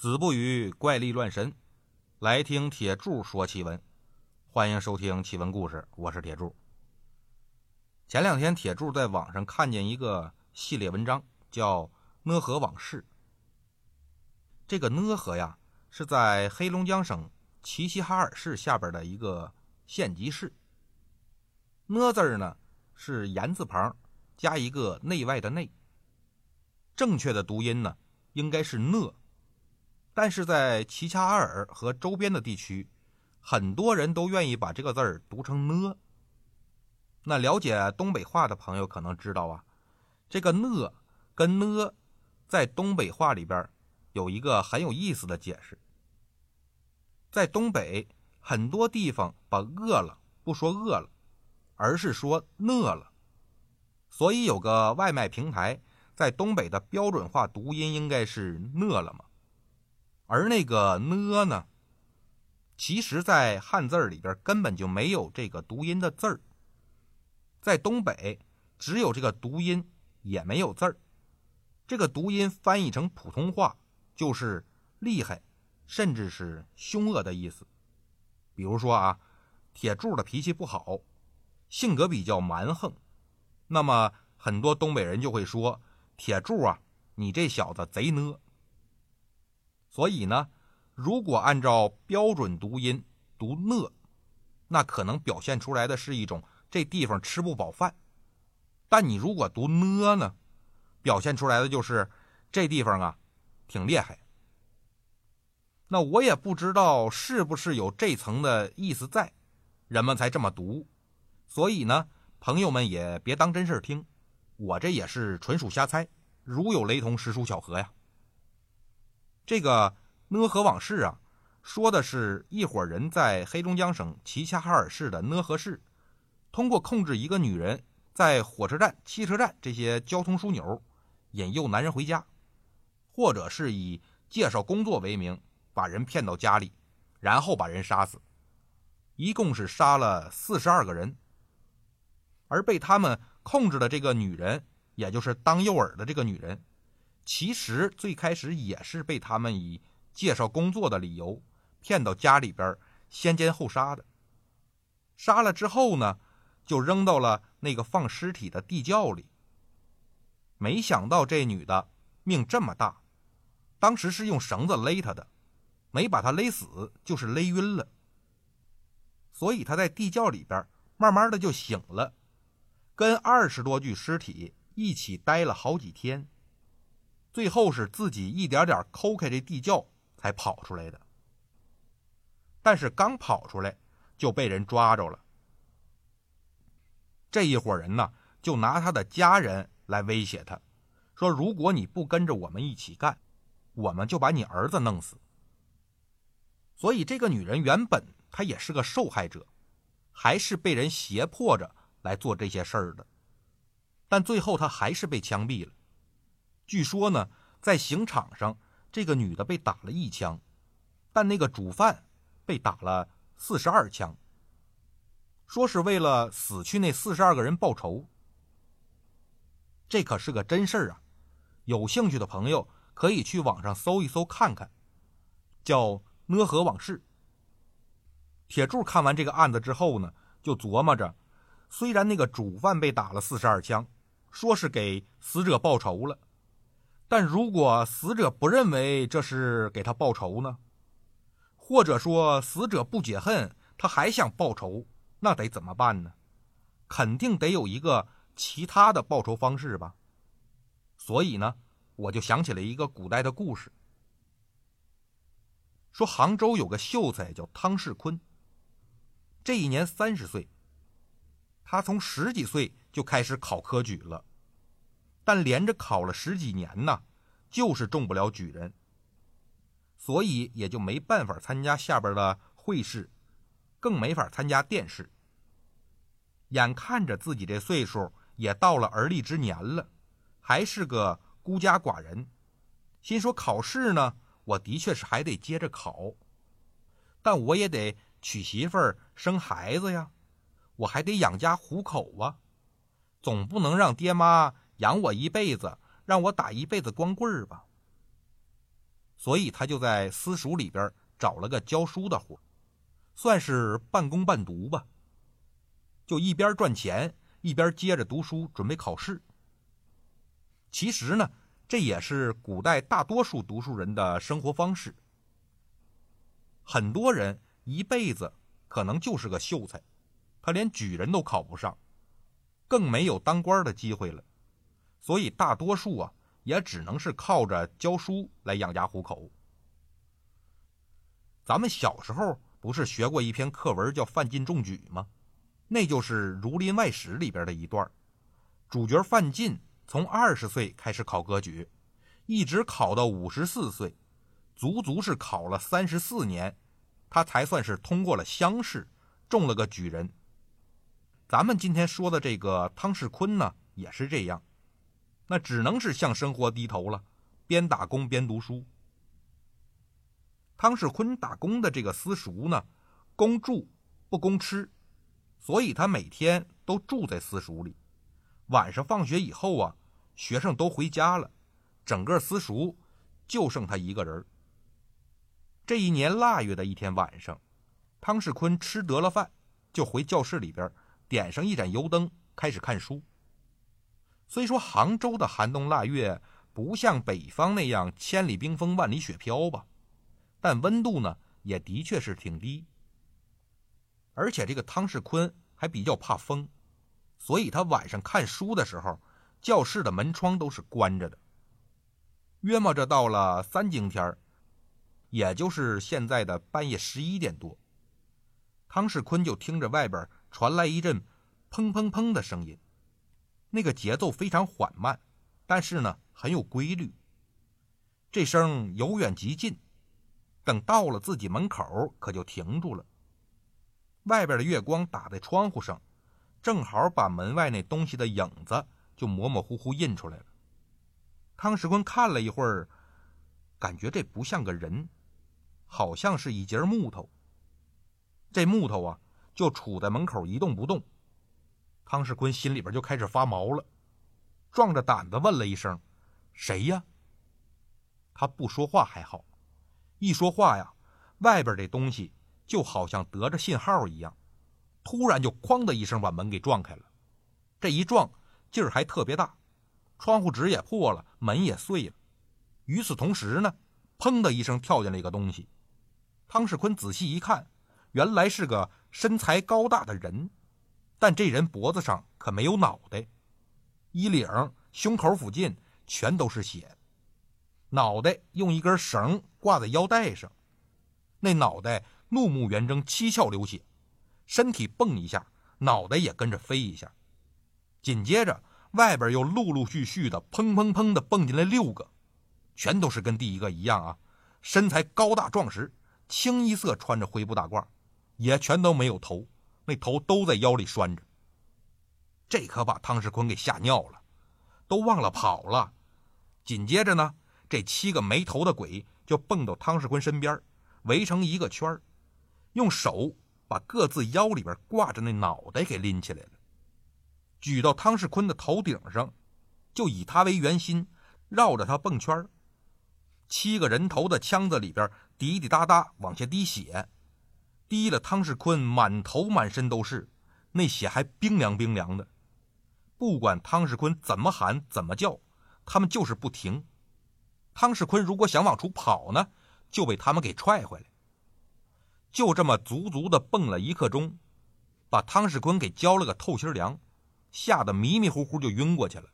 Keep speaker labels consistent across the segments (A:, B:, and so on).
A: 子不语怪力乱神，来听铁柱说奇闻。欢迎收听奇闻故事，我是铁柱。前两天，铁柱在网上看见一个系列文章，叫《讷河往事》。这个讷河呀，是在黑龙江省齐齐哈尔市下边的一个县级市。讷字儿呢，是言字旁加一个内外的内。正确的读音呢，应该是讷。但是在齐齐哈尔和周边的地区，很多人都愿意把这个字儿读成呢。那了解东北话的朋友可能知道啊，这个呢跟呢，在东北话里边有一个很有意思的解释。在东北很多地方把饿了不说饿了，而是说饿了，所以有个外卖平台在东北的标准化读音应该是饿了嘛。而那个呢呢，其实，在汉字里边根本就没有这个读音的字儿。在东北，只有这个读音，也没有字儿。这个读音翻译成普通话，就是厉害，甚至是凶恶的意思。比如说啊，铁柱的脾气不好，性格比较蛮横，那么很多东北人就会说：“铁柱啊，你这小子贼呢。”所以呢，如果按照标准读音读“讷”，那可能表现出来的是一种这地方吃不饱饭；但你如果读“呢”呢，表现出来的就是这地方啊挺厉害。那我也不知道是不是有这层的意思在，人们才这么读。所以呢，朋友们也别当真事听，我这也是纯属瞎猜，如有雷同，实属巧合呀。这个讷河往事啊，说的是一伙人在黑龙江省齐齐哈尔市的讷河市，通过控制一个女人在火车站、汽车站这些交通枢纽，引诱男人回家，或者是以介绍工作为名把人骗到家里，然后把人杀死，一共是杀了四十二个人。而被他们控制的这个女人，也就是当诱饵的这个女人。其实最开始也是被他们以介绍工作的理由骗到家里边先奸后杀的。杀了之后呢，就扔到了那个放尸体的地窖里。没想到这女的命这么大，当时是用绳子勒她的，没把她勒死，就是勒晕了。所以她在地窖里边慢慢的就醒了，跟二十多具尸体一起待了好几天。最后是自己一点点抠开这地窖才跑出来的，但是刚跑出来就被人抓着了。这一伙人呢，就拿他的家人来威胁他，说如果你不跟着我们一起干，我们就把你儿子弄死。所以这个女人原本她也是个受害者，还是被人胁迫着来做这些事儿的，但最后她还是被枪毙了。据说呢，在刑场上，这个女的被打了一枪，但那个主犯被打了四十二枪。说是为了死去那四十二个人报仇。这可是个真事儿啊！有兴趣的朋友可以去网上搜一搜看看，叫《讷河往事》。铁柱看完这个案子之后呢，就琢磨着，虽然那个主犯被打了四十二枪，说是给死者报仇了。但如果死者不认为这是给他报仇呢？或者说死者不解恨，他还想报仇，那得怎么办呢？肯定得有一个其他的报仇方式吧。所以呢，我就想起了一个古代的故事，说杭州有个秀才叫汤世坤，这一年三十岁，他从十几岁就开始考科举了。但连着考了十几年呢，就是中不了举人，所以也就没办法参加下边的会试，更没法参加殿试。眼看着自己这岁数也到了而立之年了，还是个孤家寡人，心说考试呢，我的确是还得接着考，但我也得娶媳妇儿、生孩子呀，我还得养家糊口啊，总不能让爹妈。养我一辈子，让我打一辈子光棍儿吧。所以他就在私塾里边找了个教书的活，算是半工半读吧。就一边赚钱，一边接着读书，准备考试。其实呢，这也是古代大多数读书人的生活方式。很多人一辈子可能就是个秀才，他连举人都考不上，更没有当官的机会了。所以大多数啊，也只能是靠着教书来养家糊口。咱们小时候不是学过一篇课文叫《范进中举》吗？那就是《儒林外史》里边的一段。主角范进从二十岁开始考科举，一直考到五十四岁，足足是考了三十四年，他才算是通过了乡试，中了个举人。咱们今天说的这个汤世坤呢，也是这样。那只能是向生活低头了，边打工边读书。汤世坤打工的这个私塾呢，供住不供吃，所以他每天都住在私塾里。晚上放学以后啊，学生都回家了，整个私塾就剩他一个人。这一年腊月的一天晚上，汤世坤吃得了饭，就回教室里边点上一盏油灯，开始看书。虽说杭州的寒冬腊月不像北方那样千里冰封万里雪飘吧，但温度呢也的确是挺低。而且这个汤世坤还比较怕风，所以他晚上看书的时候，教室的门窗都是关着的。约摸着到了三更天儿也就是现在的半夜十一点多，汤世坤就听着外边传来一阵砰砰砰的声音。那个节奏非常缓慢，但是呢很有规律。这声由远及近，等到了自己门口，可就停住了。外边的月光打在窗户上，正好把门外那东西的影子就模模糊糊印出来了。汤世坤看了一会儿，感觉这不像个人，好像是一截木头。这木头啊，就杵在门口一动不动。汤世坤心里边就开始发毛了，壮着胆子问了一声：“谁呀？”他不说话还好，一说话呀，外边这东西就好像得着信号一样，突然就哐的一声把门给撞开了。这一撞劲儿还特别大，窗户纸也破了，门也碎了。与此同时呢，砰的一声跳进来一个东西。汤世坤仔细一看，原来是个身材高大的人。但这人脖子上可没有脑袋，衣领、胸口附近全都是血，脑袋用一根绳挂在腰带上，那脑袋怒目圆睁，七窍流血，身体蹦一下，脑袋也跟着飞一下，紧接着外边又陆陆续续的砰砰砰的蹦进来六个，全都是跟第一个一样啊，身材高大壮实，清一色穿着灰布大褂，也全都没有头。那头都在腰里拴着，这可把汤世坤给吓尿了，都忘了跑了。紧接着呢，这七个没头的鬼就蹦到汤世坤身边，围成一个圈用手把各自腰里边挂着那脑袋给拎起来了，举到汤世坤的头顶上，就以他为圆心，绕着他蹦圈七个人头的腔子里边滴滴答答往下滴血。滴了汤世坤满头满身都是，那血还冰凉冰凉的。不管汤世坤怎么喊怎么叫，他们就是不停。汤世坤如果想往出跑呢，就被他们给踹回来。就这么足足的蹦了一刻钟，把汤世坤给浇了个透心凉，吓得迷迷糊糊就晕过去了。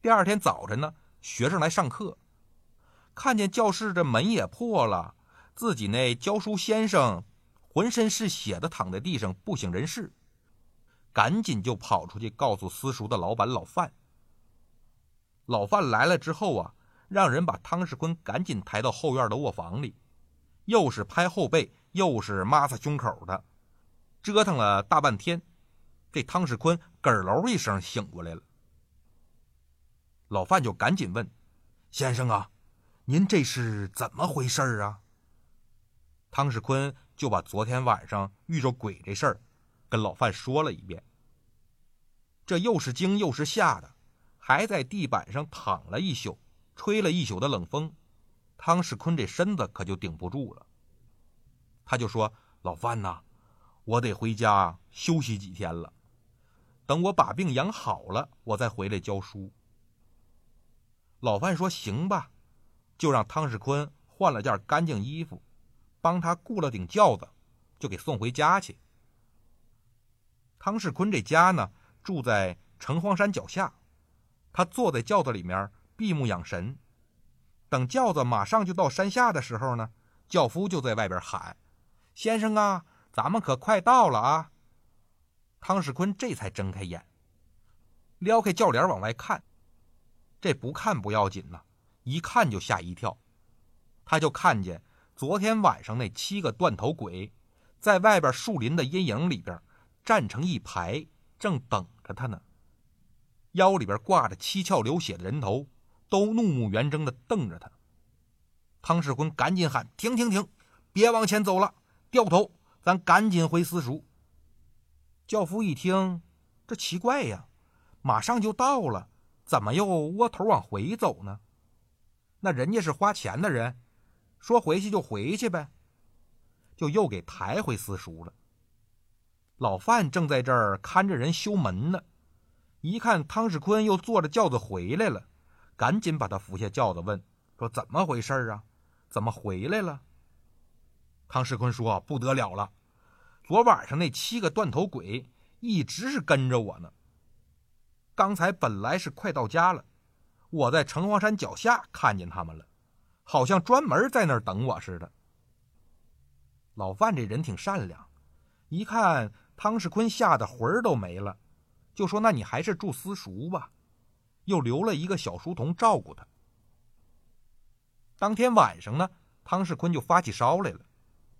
A: 第二天早晨呢，学生来上课，看见教室这门也破了。自己那教书先生浑身是血的躺在地上不省人事，赶紧就跑出去告诉私塾的老板老范。老范来了之后啊，让人把汤世坤赶紧抬到后院的卧房里，又是拍后背，又是抹擦胸口的，折腾了大半天，这汤世坤咯喽一声醒过来了。老范就赶紧问：“先生啊，您这是怎么回事啊？”汤世坤就把昨天晚上遇着鬼这事儿跟老范说了一遍。这又是惊又是吓的，还在地板上躺了一宿，吹了一宿的冷风，汤世坤这身子可就顶不住了。他就说：“老范呐，我得回家休息几天了，等我把病养好了，我再回来教书。”老范说：“行吧。”就让汤世坤换了件干净衣服，帮他雇了顶轿子，就给送回家去。汤世坤这家呢，住在城隍山脚下，他坐在轿子里面闭目养神。等轿子马上就到山下的时候呢，轿夫就在外边喊：“先生啊，咱们可快到了啊！”汤世坤这才睁开眼，撩开轿帘往外看。这不看不要紧呐。一看就吓一跳，他就看见昨天晚上那七个断头鬼，在外边树林的阴影里边站成一排，正等着他呢。腰里边挂着七窍流血的人头，都怒目圆睁的瞪着他。汤世坤赶紧喊：“停停停，别往前走了，掉头，咱赶紧回私塾。”教夫一听，这奇怪呀，马上就到了，怎么又窝头往回走呢？那人家是花钱的人，说回去就回去呗，就又给抬回私塾了。老范正在这儿看着人修门呢，一看汤世坤又坐着轿子回来了，赶紧把他扶下轿子，问说：“怎么回事啊？怎么回来了？”汤世坤说：“不得了了，昨晚上那七个断头鬼一直是跟着我呢。刚才本来是快到家了。”我在城隍山脚下看见他们了，好像专门在那儿等我似的。老范这人挺善良，一看汤世坤吓得魂儿都没了，就说：“那你还是住私塾吧。”又留了一个小书童照顾他。当天晚上呢，汤世坤就发起烧来了，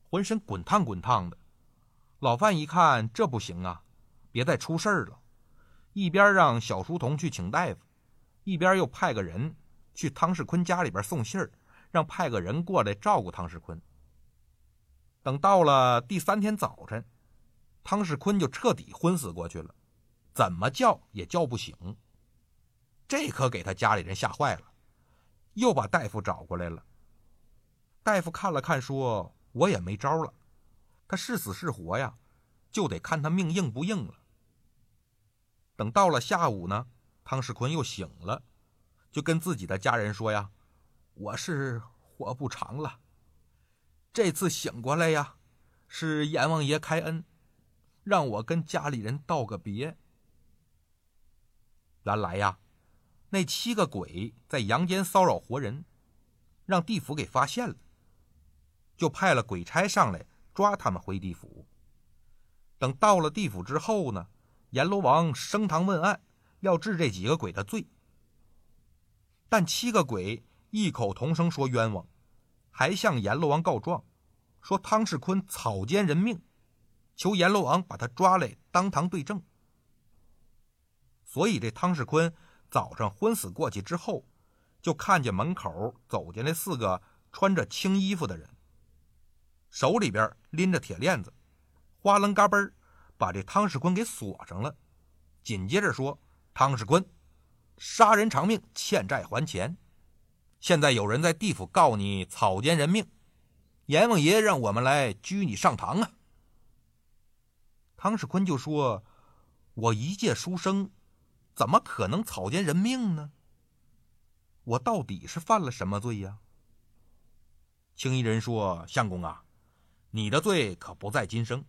A: 浑身滚烫滚烫的。老范一看这不行啊，别再出事儿了，一边让小书童去请大夫。一边又派个人去汤世坤家里边送信儿，让派个人过来照顾汤世坤。等到了第三天早晨，汤世坤就彻底昏死过去了，怎么叫也叫不醒。这可给他家里人吓坏了，又把大夫找过来了。大夫看了看，说：“我也没招了，他是死是活呀，就得看他命硬不硬了。”等到了下午呢。汤世坤又醒了，就跟自己的家人说：“呀，我是活不长了。这次醒过来呀，是阎王爷开恩，让我跟家里人道个别。原来呀，那七个鬼在阳间骚扰活人，让地府给发现了，就派了鬼差上来抓他们回地府。等到了地府之后呢，阎罗王升堂问案。”要治这几个鬼的罪，但七个鬼异口同声说冤枉，还向阎罗王告状，说汤世坤草菅人命，求阎罗王把他抓来当堂对证。所以这汤世坤早上昏死过去之后，就看见门口走进来四个穿着青衣服的人，手里边拎着铁链子，哗楞嘎嘣把这汤世坤给锁上了，紧接着说。汤世坤，杀人偿命，欠债还钱。现在有人在地府告你草菅人命，阎王爷让我们来拘你上堂啊。汤世坤就说：“我一介书生，怎么可能草菅人命呢？我到底是犯了什么罪呀？”青衣人说：“相公啊，你的罪可不在今生，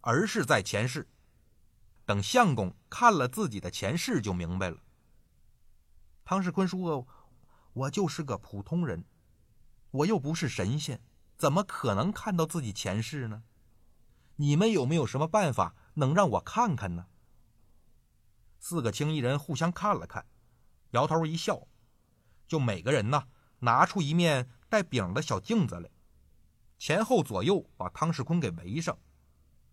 A: 而是在前世。”等相公看了自己的前世，就明白了。汤世坤说：“我就是个普通人，我又不是神仙，怎么可能看到自己前世呢？你们有没有什么办法能让我看看呢？”四个青衣人互相看了看，摇头一笑，就每个人呢拿出一面带柄的小镜子来，前后左右把汤世坤给围上，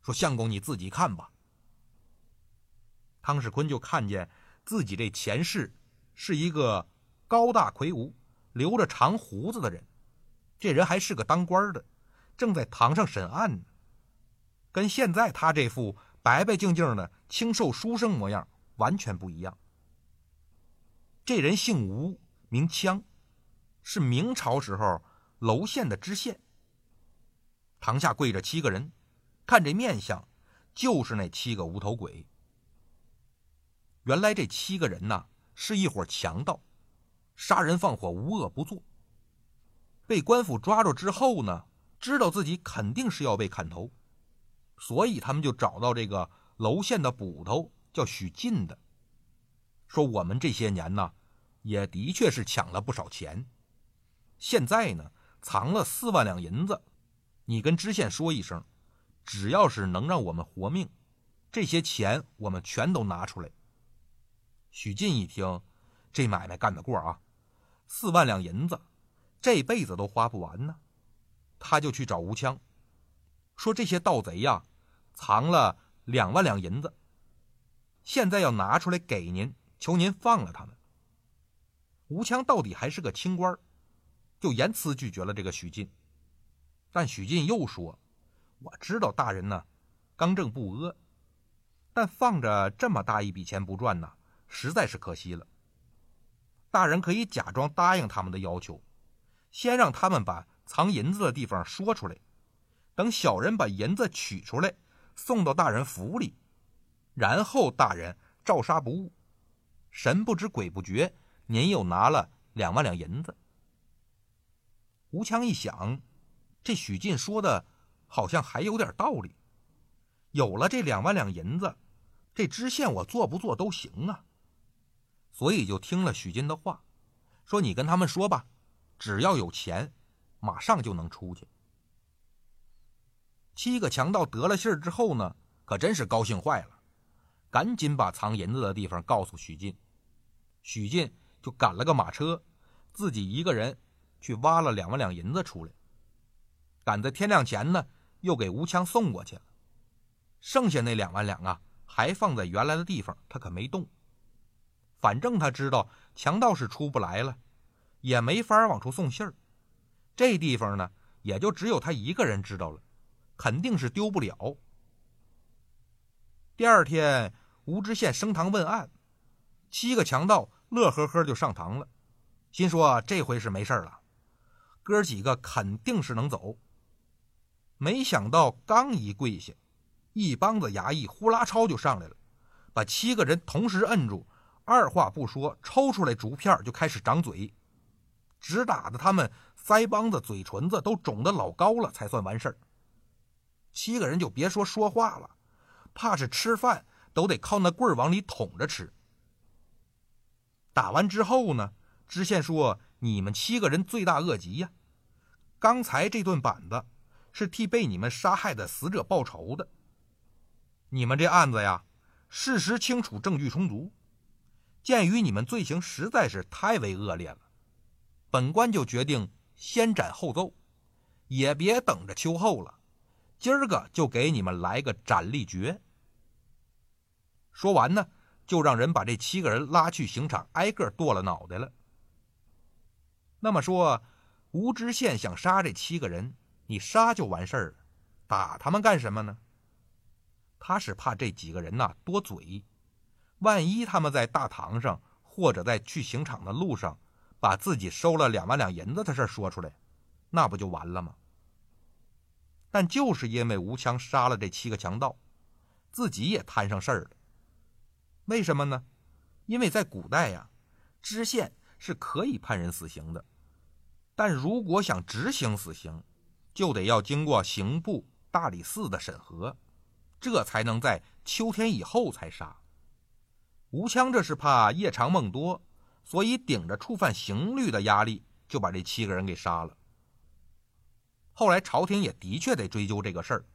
A: 说：“相公你自己看吧。”汤世坤就看见自己这前世是一个高大魁梧、留着长胡子的人，这人还是个当官的，正在堂上审案呢，跟现在他这副白白净净的清瘦书生模样完全不一样。这人姓吴，名羌，是明朝时候娄县的知县。堂下跪着七个人，看这面相，就是那七个无头鬼。原来这七个人呐，是一伙强盗，杀人放火，无恶不作。被官府抓住之后呢，知道自己肯定是要被砍头，所以他们就找到这个娄县的捕头，叫许进的，说我们这些年呢，也的确是抢了不少钱，现在呢，藏了四万两银子，你跟知县说一声，只要是能让我们活命，这些钱我们全都拿出来。许进一听，这买卖干得过啊，四万两银子。这辈子都花不完呢，他就去找吴枪，说这些盗贼呀，藏了两万两银子，现在要拿出来给您，求您放了他们。吴枪到底还是个清官，就严词拒绝了这个许进。但许进又说：“我知道大人呢，刚正不阿，但放着这么大一笔钱不赚呢，实在是可惜了。大人可以假装答应他们的要求。”先让他们把藏银子的地方说出来，等小人把银子取出来，送到大人府里，然后大人照杀不误。神不知鬼不觉，您又拿了两万两银子。吴强一想，这许进说的好像还有点道理。有了这两万两银子，这知县我做不做都行啊。所以就听了许进的话，说你跟他们说吧。只要有钱，马上就能出去。七个强盗得了信儿之后呢，可真是高兴坏了，赶紧把藏银子的地方告诉许进。许进就赶了个马车，自己一个人去挖了两万两银子出来，赶在天亮前呢，又给吴强送过去了。剩下那两万两啊，还放在原来的地方，他可没动。反正他知道强盗是出不来了。也没法往出送信儿，这地方呢，也就只有他一个人知道了，肯定是丢不了。第二天，吴知县升堂问案，七个强盗乐呵呵就上堂了，心说这回是没事了，哥几个肯定是能走。没想到刚一跪下，一帮子衙役呼啦超就上来了，把七个人同时摁住，二话不说，抽出来竹片就开始掌嘴。直打的他们腮帮子、嘴唇子都肿得老高了，才算完事儿。七个人就别说说话了，怕是吃饭都得靠那棍儿往里捅着吃。打完之后呢，知县说：“你们七个人罪大恶极呀！刚才这顿板子是替被你们杀害的死者报仇的。你们这案子呀，事实清楚，证据充足。鉴于你们罪行实在是太为恶劣了。”本官就决定先斩后奏，也别等着秋后了。今儿个就给你们来个斩立决。说完呢，就让人把这七个人拉去刑场，挨个剁了脑袋了。那么说，吴知县想杀这七个人，你杀就完事儿了，打他们干什么呢？他是怕这几个人呐多嘴，万一他们在大堂上或者在去刑场的路上。把自己收了两万两银子的事说出来，那不就完了吗？但就是因为吴强杀了这七个强盗，自己也摊上事儿了。为什么呢？因为在古代呀，知县是可以判人死刑的，但如果想执行死刑，就得要经过刑部大理寺的审核，这才能在秋天以后才杀。吴强这是怕夜长梦多。所以顶着触犯刑律的压力，就把这七个人给杀了。后来朝廷也的确得追究这个事儿，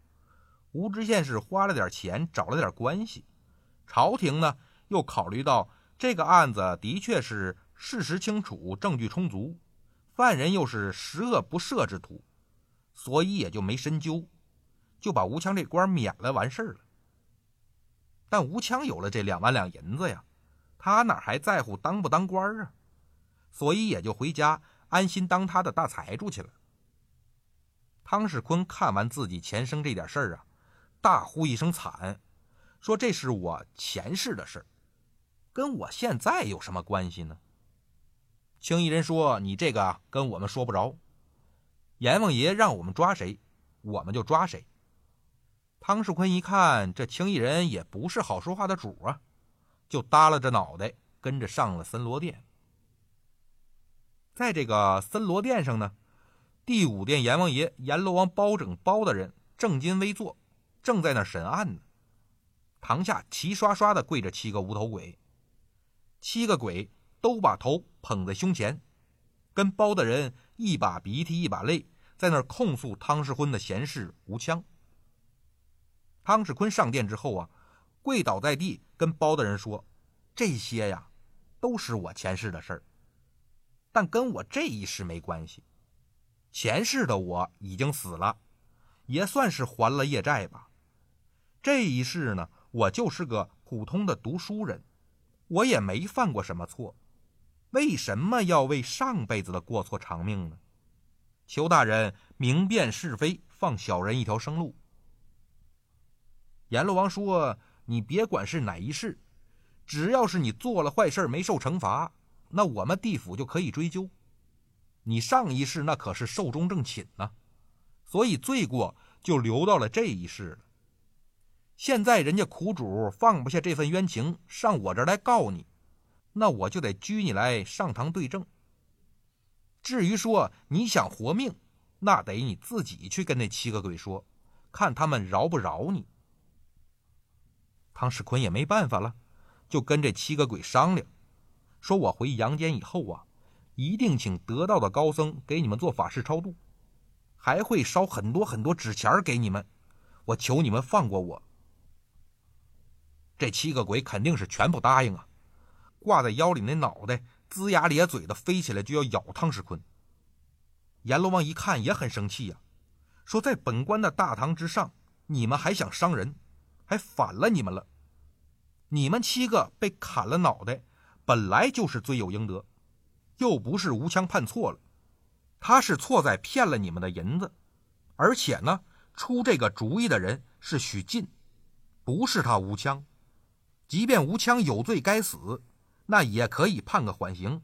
A: 吴知县是花了点钱找了点关系，朝廷呢又考虑到这个案子的确是事实清楚、证据充足，犯人又是十恶不赦之徒，所以也就没深究，就把吴强这官免了，完事儿了。但吴强有了这两万两银子呀。他哪还在乎当不当官啊？所以也就回家安心当他的大财主去了。汤世坤看完自己前生这点事儿啊，大呼一声惨，说：“这是我前世的事儿，跟我现在有什么关系呢？”青衣人说：“你这个跟我们说不着，阎王爷让我们抓谁，我们就抓谁。汤世坤一看这青衣人也不是好说话的主啊，就耷拉着脑袋跟着上了森罗殿。在这个森罗殿上呢，第五殿阎王爷阎罗王包拯包大人正襟危坐，正在那审案呢。堂下齐刷刷的跪着七个无头鬼，七个鬼都把头捧在胸前，跟包大人一把鼻涕一把泪，在那控诉汤世坤的闲事无枪。汤世坤上殿之后啊，跪倒在地，跟包大人说：“这些呀，都是我前世的事儿，但跟我这一世没关系。前世的我已经死了，也算是还了业债吧。这一世呢？”我就是个普通的读书人，我也没犯过什么错，为什么要为上辈子的过错偿命呢？求大人明辨是非，放小人一条生路。阎罗王说：“你别管是哪一世，只要是你做了坏事没受惩罚，那我们地府就可以追究。你上一世那可是寿终正寝呢，所以罪过就留到了这一世了。”现在人家苦主放不下这份冤情，上我这儿来告你，那我就得拘你来上堂对证。至于说你想活命，那得你自己去跟那七个鬼说，看他们饶不饶你。汤世坤也没办法了，就跟这七个鬼商量，说我回阳间以后啊，一定请得道的高僧给你们做法事超度，还会烧很多很多纸钱给你们，我求你们放过我。这七个鬼肯定是全部答应啊！挂在腰里那脑袋龇牙咧嘴的飞起来就要咬汤世坤。阎罗王一看也很生气呀，说：“在本官的大堂之上，你们还想伤人，还反了你们了！你们七个被砍了脑袋，本来就是罪有应得，又不是吴枪判错了，他是错在骗了你们的银子，而且呢，出这个主意的人是许进，不是他吴枪。”即便吴枪有罪该死，那也可以判个缓刑。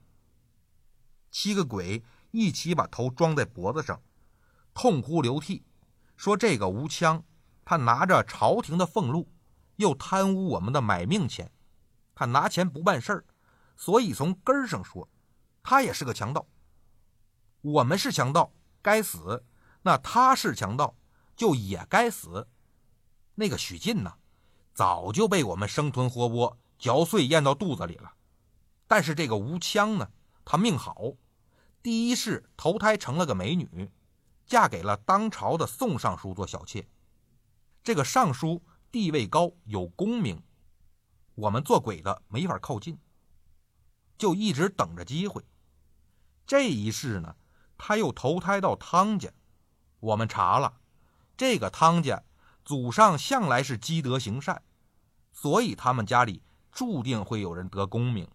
A: 七个鬼一起把头装在脖子上，痛哭流涕，说：“这个吴枪，他拿着朝廷的俸禄，又贪污我们的买命钱，他拿钱不办事儿，所以从根儿上说，他也是个强盗。我们是强盗，该死；那他是强盗，就也该死。那个许晋呢？”早就被我们生吞活剥、嚼碎咽到肚子里了。但是这个吴枪呢，他命好，第一世投胎成了个美女，嫁给了当朝的宋尚书做小妾。这个尚书地位高，有功名，我们做鬼的没法靠近，就一直等着机会。这一世呢，他又投胎到汤家，我们查了，这个汤家祖上向来是积德行善。所以他们家里注定会有人得功名。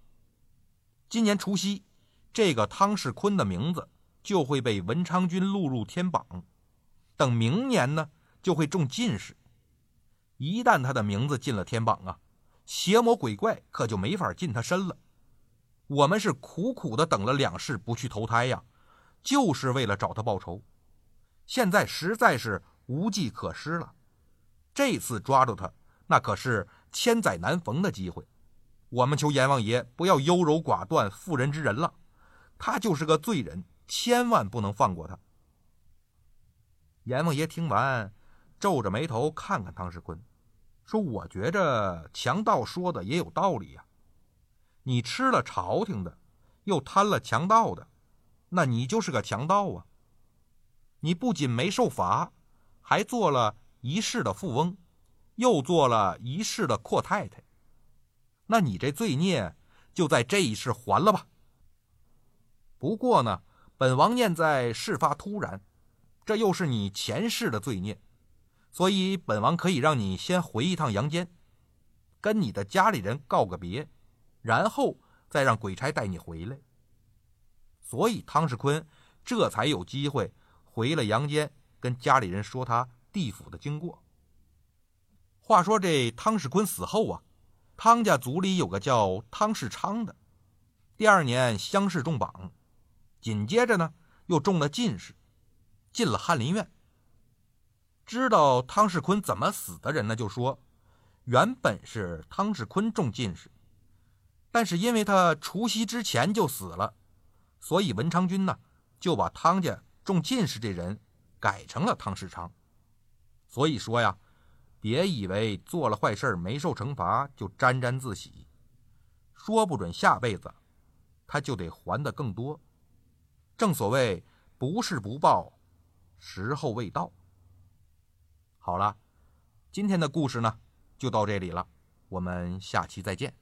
A: 今年除夕，这个汤世坤的名字就会被文昌君录入天榜。等明年呢，就会中进士。一旦他的名字进了天榜啊，邪魔鬼怪可就没法近他身了。我们是苦苦的等了两世不去投胎呀，就是为了找他报仇。现在实在是无计可施了，这次抓住他，那可是。千载难逢的机会，我们求阎王爷不要优柔寡断、妇人之仁了。他就是个罪人，千万不能放过他。阎王爷听完，皱着眉头看看汤世坤，说：“我觉着强盗说的也有道理呀。你吃了朝廷的，又贪了强盗的，那你就是个强盗啊！你不仅没受罚，还做了一世的富翁。”又做了一世的阔太太，那你这罪孽就在这一世还了吧。不过呢，本王念在事发突然，这又是你前世的罪孽，所以本王可以让你先回一趟阳间，跟你的家里人告个别，然后再让鬼差带你回来。所以汤世坤这才有机会回了阳间，跟家里人说他地府的经过。话说这汤世坤死后啊，汤家族里有个叫汤世昌的，第二年乡试中榜，紧接着呢又中了进士，进了翰林院。知道汤世坤怎么死的人呢，就说，原本是汤世坤中进士，但是因为他除夕之前就死了，所以文昌君呢就把汤家中进士这人改成了汤世昌。所以说呀，别以为做了坏事没受惩罚就沾沾自喜，说不准下辈子他就得还的更多。正所谓不是不报，时候未到。好了，今天的故事呢就到这里了，我们下期再见。